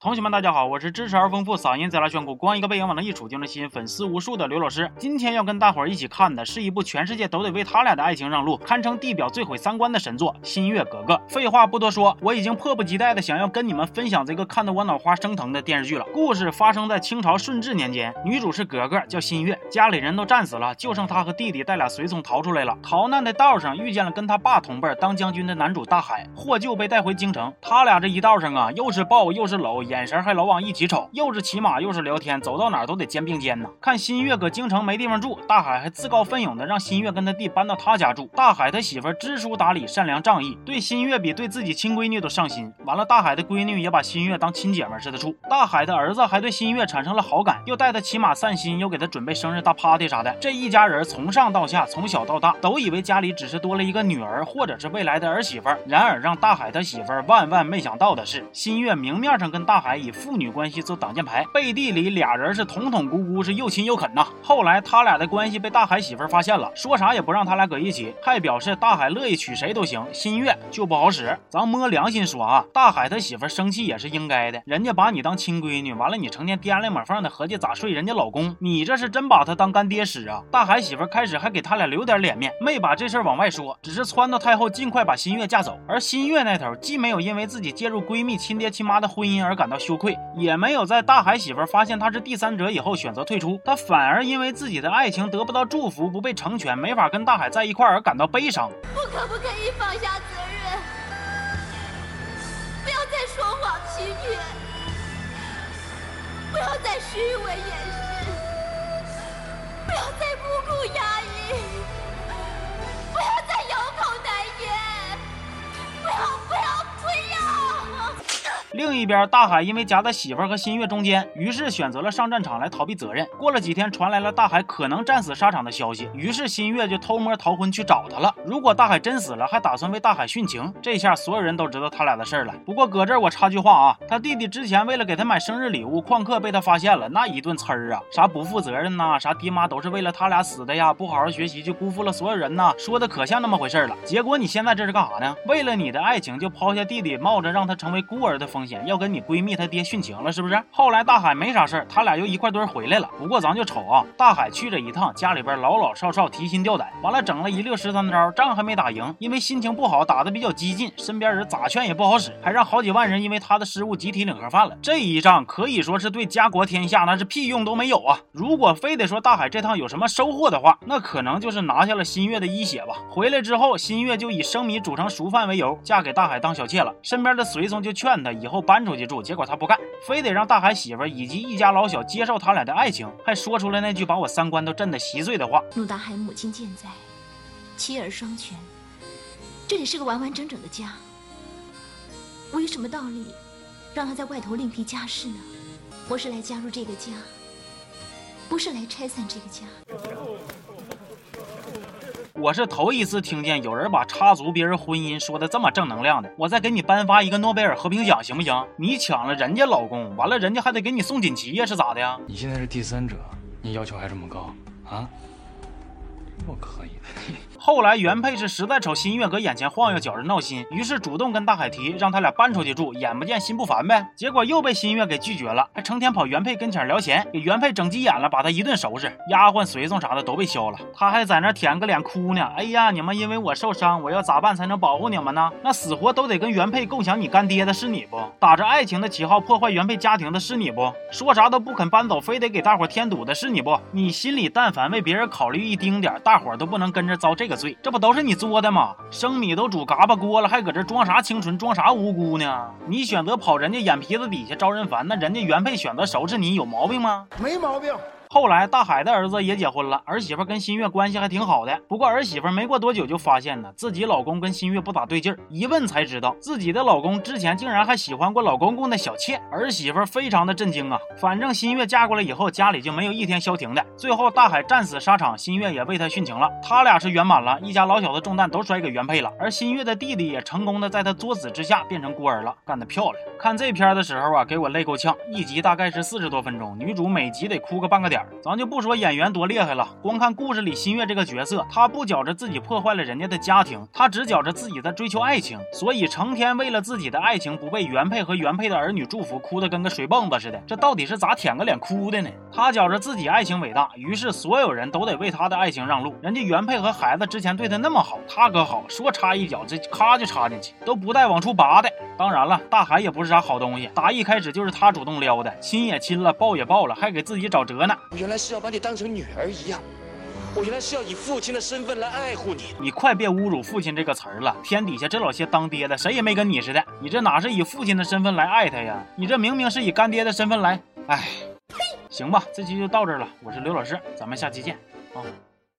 同学们，大家好，我是知识而丰富、嗓音贼拉炫酷、光一个背影往那一杵就能吸引粉丝无数的刘老师。今天要跟大伙儿一起看的是一部全世界都得为他俩的爱情让路，堪称地表最毁三观的神作《新月格格》。废话不多说，我已经迫不及待的想要跟你们分享这个看得我脑花生疼的电视剧了。故事发生在清朝顺治年间，女主是格格，叫新月，家里人都战死了，就剩她和弟弟带俩随从逃出来了。逃难的道上遇见了跟他爸同辈当将军的男主大海，获救被带回京城。他俩这一道上啊，又是抱又是搂，眼神还老往一。起瞅，又是骑马又是聊天，走到哪都得肩并肩呢。看新月搁京城没地方住，大海还自告奋勇的让新月跟他弟搬到他家住。大海他媳妇知书达理、善良仗义，对新月比对自己亲闺女都上心。完了，大海的闺女也把新月当亲姐妹似的处。大海的儿子还对新月产生了好感，又带他骑马散心，又给他准备生日大 party 啥的。这一家人从上到下，从小到大，都以为家里只是多了一个女儿，或者是未来的儿媳妇。然而让大海他媳妇万万没想到的是，新月明面上跟大大海以父女关系做挡箭牌。背地里俩人是捅捅咕咕，是又亲又啃呐。后来他俩的关系被大海媳妇发现了，说啥也不让他俩搁一起，还表示大海乐意娶谁都行，新月就不好使。咱摸良心说啊，大海他媳妇生气也是应该的，人家把你当亲闺女，完了你成天掂来抹缝的合计咋睡人家老公，你这是真把他当干爹使啊？大海媳妇开始还给他俩留点脸面，没把这事往外说，只是撺掇太后尽快把新月嫁走。而新月那头既没有因为自己介入闺蜜亲爹亲妈的婚姻而感感到羞愧，也没有在大海媳妇发现他是第三者以后选择退出，他反而因为自己的爱情得不到祝福，不被成全，没法跟大海在一块而感到悲伤。我可不可以放下责任，不要再说谎欺骗，不要再虚伪掩饰，不要再不顾压抑，不要另一边，大海因为夹在媳妇儿和新月中间，于是选择了上战场来逃避责任。过了几天，传来了大海可能战死沙场的消息，于是新月就偷摸逃婚去找他了。如果大海真死了，还打算为大海殉情。这下所有人都知道他俩的事儿了。不过搁这儿我插句话啊，他弟弟之前为了给他买生日礼物，旷课被他发现了，那一顿呲儿啊，啥不负责任呐，啥爹妈都是为了他俩死的呀，不好好学习就辜负了所有人呐，说的可像那么回事了。结果你现在这是干啥呢？为了你的爱情就抛下弟弟，冒着让他成为孤儿的风险，要跟你闺蜜她爹殉情了，是不是？后来大海没啥事儿，他俩又一块堆回来了。不过咱就瞅啊，大海去这一趟，家里边老老少少提心吊胆，完了整了一溜十三招，仗还没打赢，因为心情不好，打的比较激进，身边人咋劝也不好使，还让好几万人因为他的失误集体领盒饭了。这一仗可以说是对家国天下那是屁用都没有啊！如果非得说大海这趟有什么收获的话，那可能就是拿下了新月的一血吧。回来之后，新月就以生米煮成熟饭为由，嫁给大海当小妾了。身边的随从就劝他以后搬出去住，结果他不干，非得让大海媳妇以及一家老小接受他俩的爱情，还说出了那句把我三观都震得稀碎的话。陆大海母亲健在，妻儿双全，这里是个完完整整的家。我有什么道理让他在外头另辟家室呢？我是来加入这个家，不是来拆散这个家。我是头一次听见有人把插足别人婚姻说的这么正能量的。我再给你颁发一个诺贝尔和平奖，行不行？你抢了人家老公，完了人家还得给你送锦旗呀，是咋的呀？你现在是第三者，你要求还这么高啊？不可以的，你。后来原配是实在瞅新月搁眼前晃悠，觉着闹心，于是主动跟大海提，让他俩搬出去住，眼不见心不烦呗。结果又被新月给拒绝了，还成天跑原配跟前聊闲，给原配整急眼了，把他一顿收拾，丫鬟随从啥的都被削了，他还在那舔个脸哭呢。哎呀，你们因为我受伤，我要咋办才能保护你们呢？那死活都得跟原配共享你干爹的是你不？打着爱情的旗号破坏原配家庭的是你不？说啥都不肯搬走，非得给大伙添堵的是你不？你心里但凡为别人考虑一丁点，大伙都不能跟着遭这个罪，这不都是你？作的吗，生米都煮嘎巴锅了，还搁这装啥清纯，装啥无辜呢？你选择跑人家眼皮子底下招人烦，那人家原配选择收拾你，有毛病吗？没毛病。后来，大海的儿子也结婚了，儿媳妇跟新月关系还挺好的。不过儿媳妇没过多久就发现呢，自己老公跟新月不咋对劲儿。一问才知道，自己的老公之前竟然还喜欢过老公公的小妾。儿媳妇非常的震惊啊！反正新月嫁过来以后，家里就没有一天消停的。最后大海战死沙场，新月也为他殉情了。他俩是圆满了，一家老小的重担都甩给原配了。而新月的弟弟也成功的在他作死之下变成孤儿了，干得漂亮！看这片的时候啊，给我累够呛。一集大概是四十多分钟，女主每集得哭个半个点。点咱就不说演员多厉害了，光看故事里新月这个角色，他不觉着自己破坏了人家的家庭，他只觉着自己在追求爱情，所以成天为了自己的爱情不被原配和原配的儿女祝福，哭得跟个水泵子似的。这到底是咋舔个脸哭的呢？他觉着自己爱情伟大，于是所有人都得为他的爱情让路。人家原配和孩子之前对他那么好，他可好，说插一脚，这咔就插进去，都不带往出拔的。当然了，大海也不是啥好东西，打一开始就是他主动撩的，亲也亲了，抱也抱了，还给自己找辙呢。我原来是要把你当成女儿一样，我原来是要以父亲的身份来爱护你。你快别侮辱父亲这个词儿了，天底下这老些当爹的，谁也没跟你似的，你这哪是以父亲的身份来爱他呀？你这明明是以干爹的身份来，哎，行吧，这期就到这儿了，我是刘老师，咱们下期见啊。